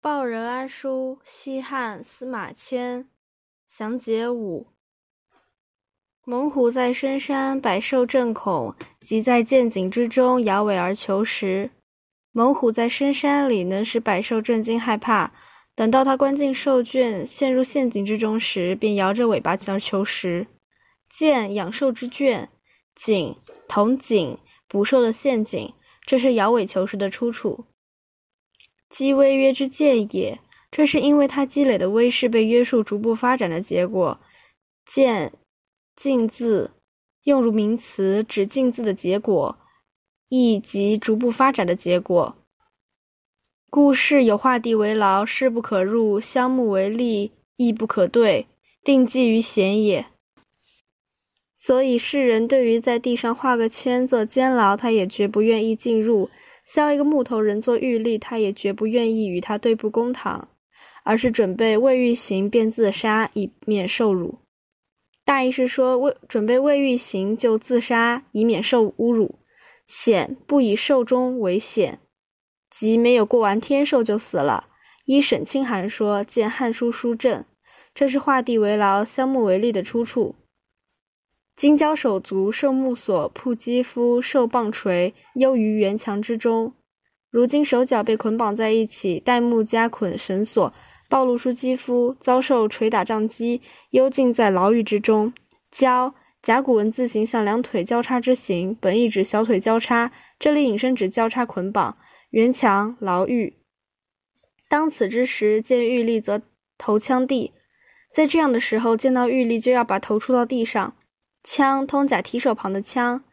报任安书，西汉司马迁。详解五：猛虎在深山，百兽震恐，即在陷阱之中摇尾而求食。猛虎在深山里能使百兽震惊害怕，等到它关进兽圈，陷入陷阱之中时，便摇着尾巴而求食。见养兽之圈，井同井，捕兽的陷阱，这是摇尾求食的出处。积威约之见也，这是因为它积累的威势被约束，逐步发展的结果。见静字用如名词，指静字的结果，亦即逐步发展的结果。故事有画地为牢，势不可入；相木为利，亦不可对。定计于险也。所以世人对于在地上画个圈做监牢，他也绝不愿意进入。削一个木头人做狱吏，他也绝不愿意与他对簿公堂，而是准备未欲行便自杀，以免受辱。大意是说，未准备未欲行就自杀，以免受侮辱。险不以寿终为险，即没有过完天寿就死了。依沈清寒说，见《汉书·书证》，这是画地为牢，削木为利的出处。金交手足，受木锁，铺肌肤，受棒锤，幽于垣墙之中。如今手脚被捆绑在一起，戴木枷捆绳索，暴露出肌肤，遭受捶打杖击，幽禁在牢狱之中。交甲骨文字形像两腿交叉之形，本意指小腿交叉，这里引申指交叉捆绑。垣墙牢狱。当此之时，见玉立则头枪地，在这样的时候，见到玉立就要把头触到地上。枪，通假提手旁的枪。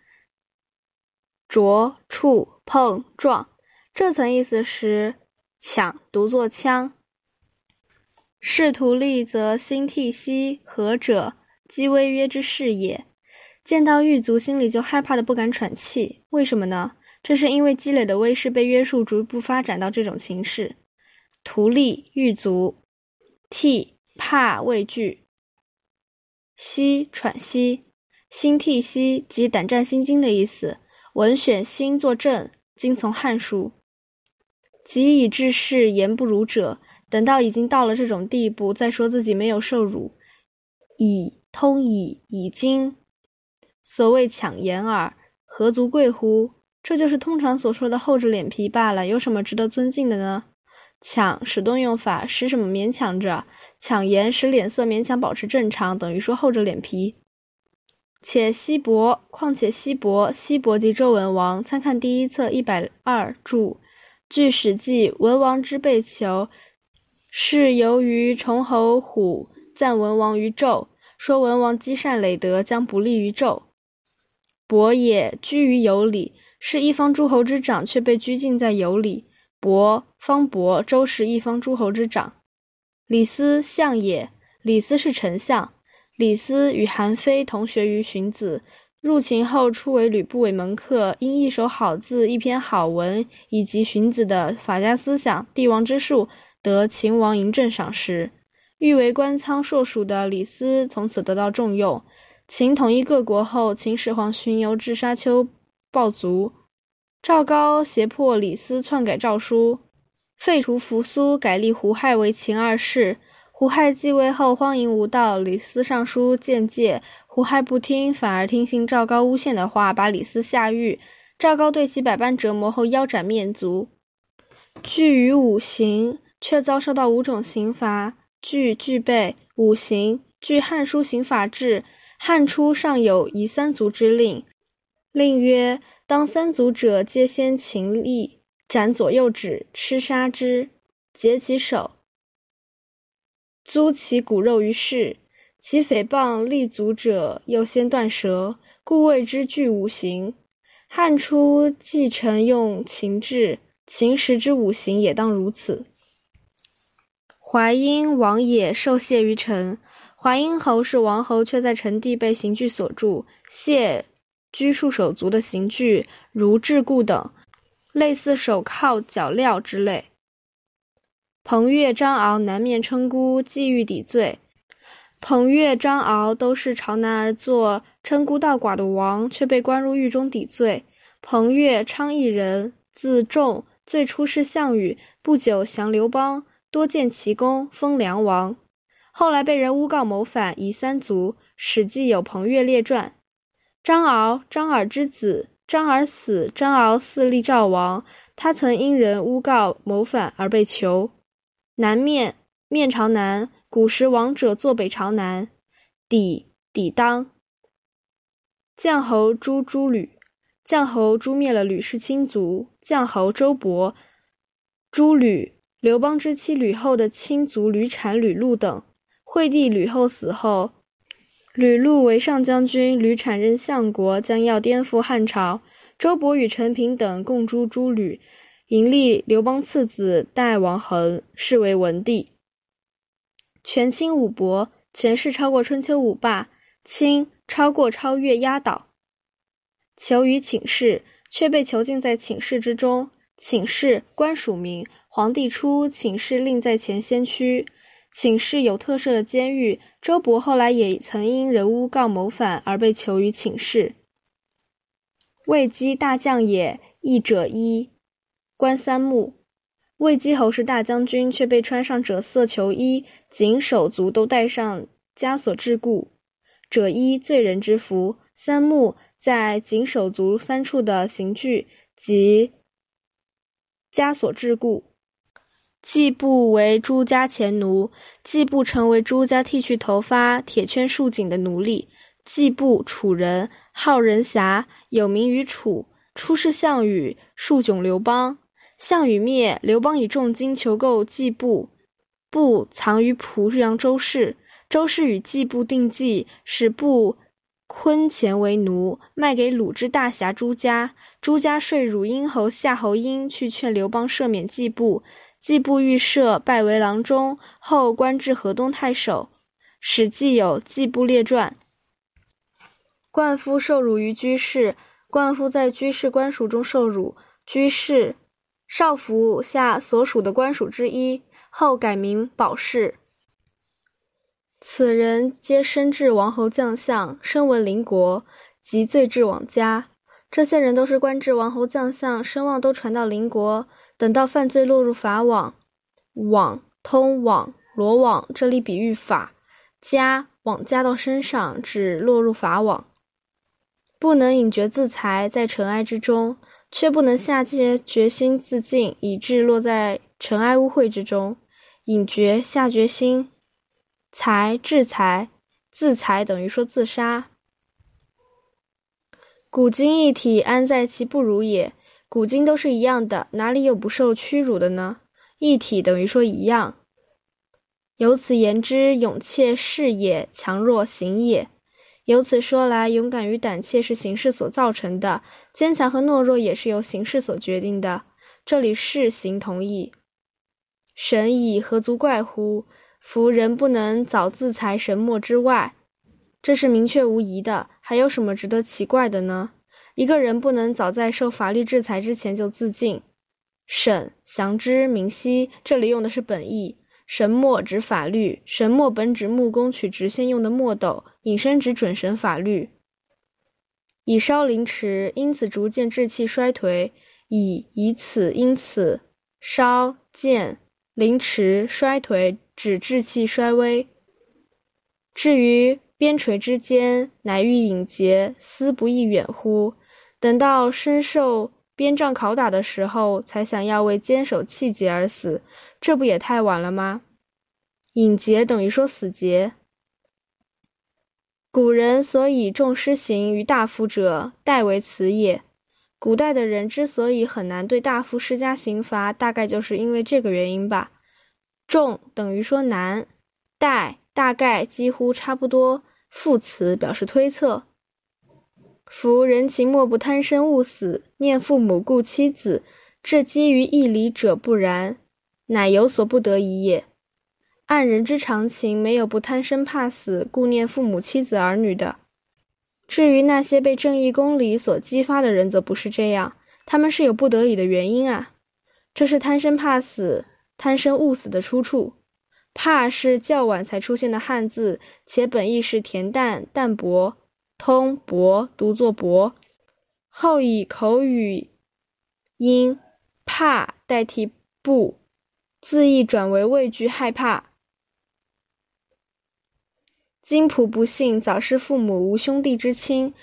啄、触、碰、撞，这层意思是抢，读作枪。仕途利，则心涕兮，何者？积威约之势也。见到狱卒，心里就害怕的不敢喘气。为什么呢？这是因为积累的威势被约束，逐步发展到这种形式。图利，狱卒。涕，怕，畏惧。息，喘息。心涕兮，即胆战心惊的意思。文选心作证，今从《汉书》。及以治世，言不如者。等到已经到了这种地步，再说自己没有受辱，以通以已经。所谓抢言耳，何足贵乎？这就是通常所说的厚着脸皮罢了。有什么值得尊敬的呢？抢使动用法，使什么勉强着？抢言使脸色勉强保持正常，等于说厚着脸皮。且西伯，况且西伯，西伯即周文王。参看第一册一百二注。据《史记》，文王之被囚，是由于崇侯虎赞文王于纣，说文王积善累德，将不利于纣。伯也居于有里，是一方诸侯之长，却被拘禁在有里。伯方伯，周时一方诸侯之长。李斯相也，李斯是丞相。李斯与韩非同学于荀子，入秦后初为吕不韦门客，因一手好字、一篇好文，以及荀子的法家思想、帝王之术，得秦王嬴政赏识。欲为官仓硕鼠的李斯，从此得到重用。秦统一各国后，秦始皇巡游至沙丘暴卒，赵高胁迫李斯篡改诏书，废除扶苏，改立胡亥为秦二世。胡亥继位后荒淫无道，李斯上书谏戒，胡亥不听，反而听信赵高诬陷的话，把李斯下狱。赵高对其百般折磨后，腰斩面族。具于五刑，却遭受到五种刑罚。具具备五刑，据《汉书刑法志》，汉初尚有夷三族之令，令曰：当三族者，皆先秦立，斩左右指，吃杀之，截其手。租其骨肉于市，其诽谤立足者，又先断舌，故谓之具五行。汉初继承用秦制，秦时之五行也当如此。淮阴王也受谢于臣，淮阴侯是王侯，却在臣地被刑具所住，谢拘束手足的刑具，如桎梏等，类似手铐、脚镣之类。彭越、张敖南面称孤，既欲抵罪。彭越、张敖都是朝南而坐，称孤道寡的王，却被关入狱中抵罪。彭越，昌邑人，字仲，最初是项羽，不久降刘邦，多建奇功，封梁王。后来被人诬告谋反，夷三族，《史记》有彭越列传。张敖，张耳之子。张耳死，张敖嗣立赵王。他曾因人诬告谋反而被囚。南面，面朝南。古时王者坐北朝南。抵，抵当。绛侯诛诸吕。绛侯诛灭了吕氏亲族。绛侯周勃诛吕。刘邦之妻吕后的亲族吕产、吕禄等。惠帝吕后死后。吕禄为上将军，吕产任相国，将要颠覆汉朝。周勃与陈平等共诛诸吕，迎立刘邦次子代王恒，是为文帝。权倾五伯，权势超过春秋五霸，倾超过超越压倒。囚于寝室，却被囚禁在寝室之中。寝室官署名，皇帝出，寝室令在前先驱。寝室有特设的监狱，周勃后来也曾因人诬告谋反而被囚于寝室。魏姬大将也，义者一，冠三木。魏姬侯是大将军，却被穿上赭色囚衣，颈手足都带上枷锁桎梏。赭衣罪人之服，三木在颈手足三处的刑具及枷锁桎梏。季布为朱家前奴，季布成为朱家剃去头发、铁圈束颈的奴隶。季布，楚人，号人侠，有名于楚。出仕项羽，数窘刘邦。项羽灭，刘邦以重金求购季布，布藏于濮阳周氏。周氏与季布定计，使布昆钱为奴，卖给鲁之大侠朱家。朱家遂汝阴侯夏侯婴去劝刘邦赦免季布。季布欲赦，拜为郎中，后官至河东太守。《史记》有季布列传。灌夫受辱于居士，灌夫在居士官署中受辱，居士少府下所属的官署之一，后改名保氏。此人皆身至王侯将相，声闻邻国，及罪至往家。这些人都是官至王侯将相，声望都传到邻国。等到犯罪落入法网，网通网罗网，这里比喻法加网加到身上，指落入法网。不能引决自裁，在尘埃之中，却不能下决决心自尽，以致落在尘埃污秽之中。引决下决心，裁制裁，自裁等于说自杀。古今一体，安在其不如也？古今都是一样的，哪里有不受屈辱的呢？一体等于说一样。由此言之，勇怯是也，强弱行也。由此说来，勇敢与胆怯是形势所造成的，坚强和懦弱也是由形势所决定的。这里是形同义。神以，何足怪乎？夫人不能早自裁神墨之外，这是明确无疑的。还有什么值得奇怪的呢？一个人不能早在受法律制裁之前就自尽。审详之明晰，这里用的是本意。神墨指法律，神墨本指木工取直线用的墨斗，引申指准绳法律。以烧凌迟，因此逐渐志气衰颓。以以此因此烧渐凌迟衰颓，指志气衰微。至于边陲之间，乃欲引节，思不亦远乎？等到身受鞭杖拷打的时候，才想要为坚守气节而死，这不也太晚了吗？隐节等于说死节。古人所以重施刑于大夫者，代为此也。古代的人之所以很难对大夫施加刑罚，大概就是因为这个原因吧。重等于说难，代大概几乎差不多，副词表示推测。夫人情莫不贪生勿死，念父母顾妻子，这基于义理者不然，乃有所不得已也。按人之常情，没有不贪生怕死、顾念父母妻子儿女的。至于那些被正义公理所激发的人，则不是这样，他们是有不得已的原因啊。这是贪生怕死、贪生勿死的出处。怕是较晚才出现的汉字，且本意是恬淡淡泊。通薄读作薄，后以口语音怕代替不，字义转为畏惧害怕。金仆不幸，早失父母，无兄弟之亲，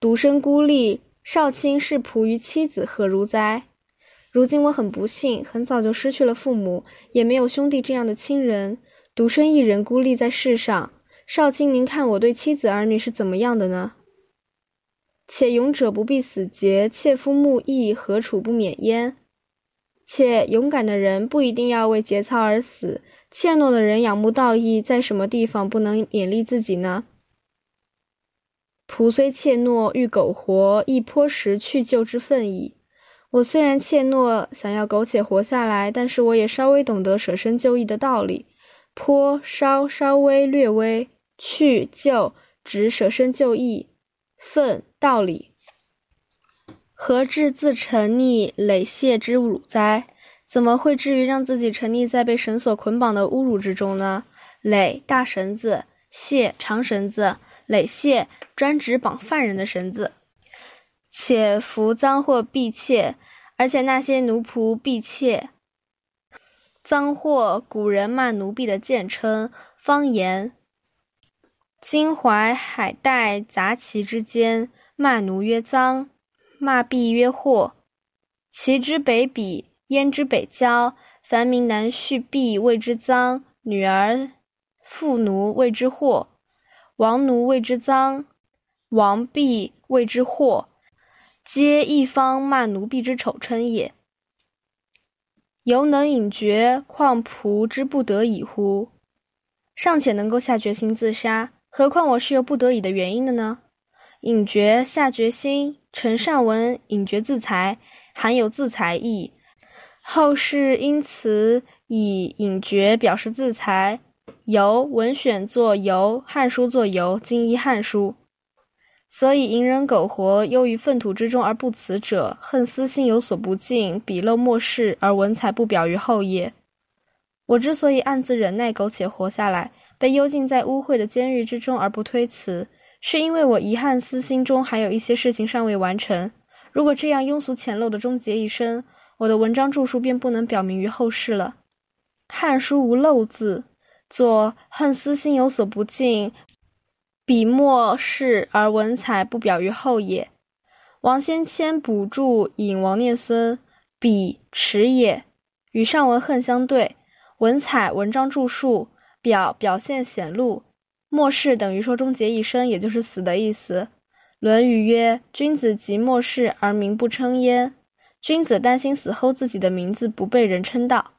独生孤立，少卿是仆于妻子，何如哉？如今我很不幸，很早就失去了父母，也没有兄弟这样的亲人，独身一人孤立在世上。少卿，您看我对妻子儿女是怎么样的呢？且勇者不必死节，切夫慕义，何处不免焉？且勇敢的人不一定要为节操而死。怯懦的人仰慕道义，在什么地方不能勉励自己呢？仆虽怯懦，欲苟活，亦颇识去救之分矣。我虽然怯懦，想要苟且活下来，但是我也稍微懂得舍身救义的道理。颇、稍、稍微、略微、去、就，指舍身救义。愤，道理。何至自沉溺累谢之辱哉？怎么会至于让自己沉溺在被绳索捆绑的侮辱之中呢？累大绳子，谢长绳子，累谢专指绑犯人的绳子。且服赃货婢妾，而且那些奴仆婢妾，赃货古人骂奴婢的贱称方言。今淮海带杂齐之间，骂奴曰赃，骂婢曰货。其之北鄙。焉之北郊，凡民男婿婢谓之赃，女儿妇奴谓之货，王奴谓之赃，王婢谓之货，皆一方骂奴婢之丑称也。犹能隐绝，况仆之不得已乎？尚且能够下决心自杀，何况我是有不得已的原因的呢？隐决下决心，臣上文隐决自裁，含有自裁意。后世因此以隐决表示自裁，由文选作由，汉书作由，今依汉书。所以隐忍苟活，忧于粪土之中而不辞者，恨私心有所不尽，鄙陋末世而文采不表于后也。我之所以暗自忍耐苟且活下来，被幽禁在污秽的监狱之中而不推辞，是因为我遗憾私心中还有一些事情尚未完成。如果这样庸俗浅陋的终结一生，我的文章著述便不能表明于后世了。《汉书》无漏字，作恨私心有所不尽，笔墨事而文采不表于后也。王先谦补注引王念孙，笔迟也，与上文恨相对。文采文章著述，表表现显露，末世等于说终结一生，也就是死的意思。《论语》曰：“君子及末世而名不称焉。”君子担心死后自己的名字不被人称道。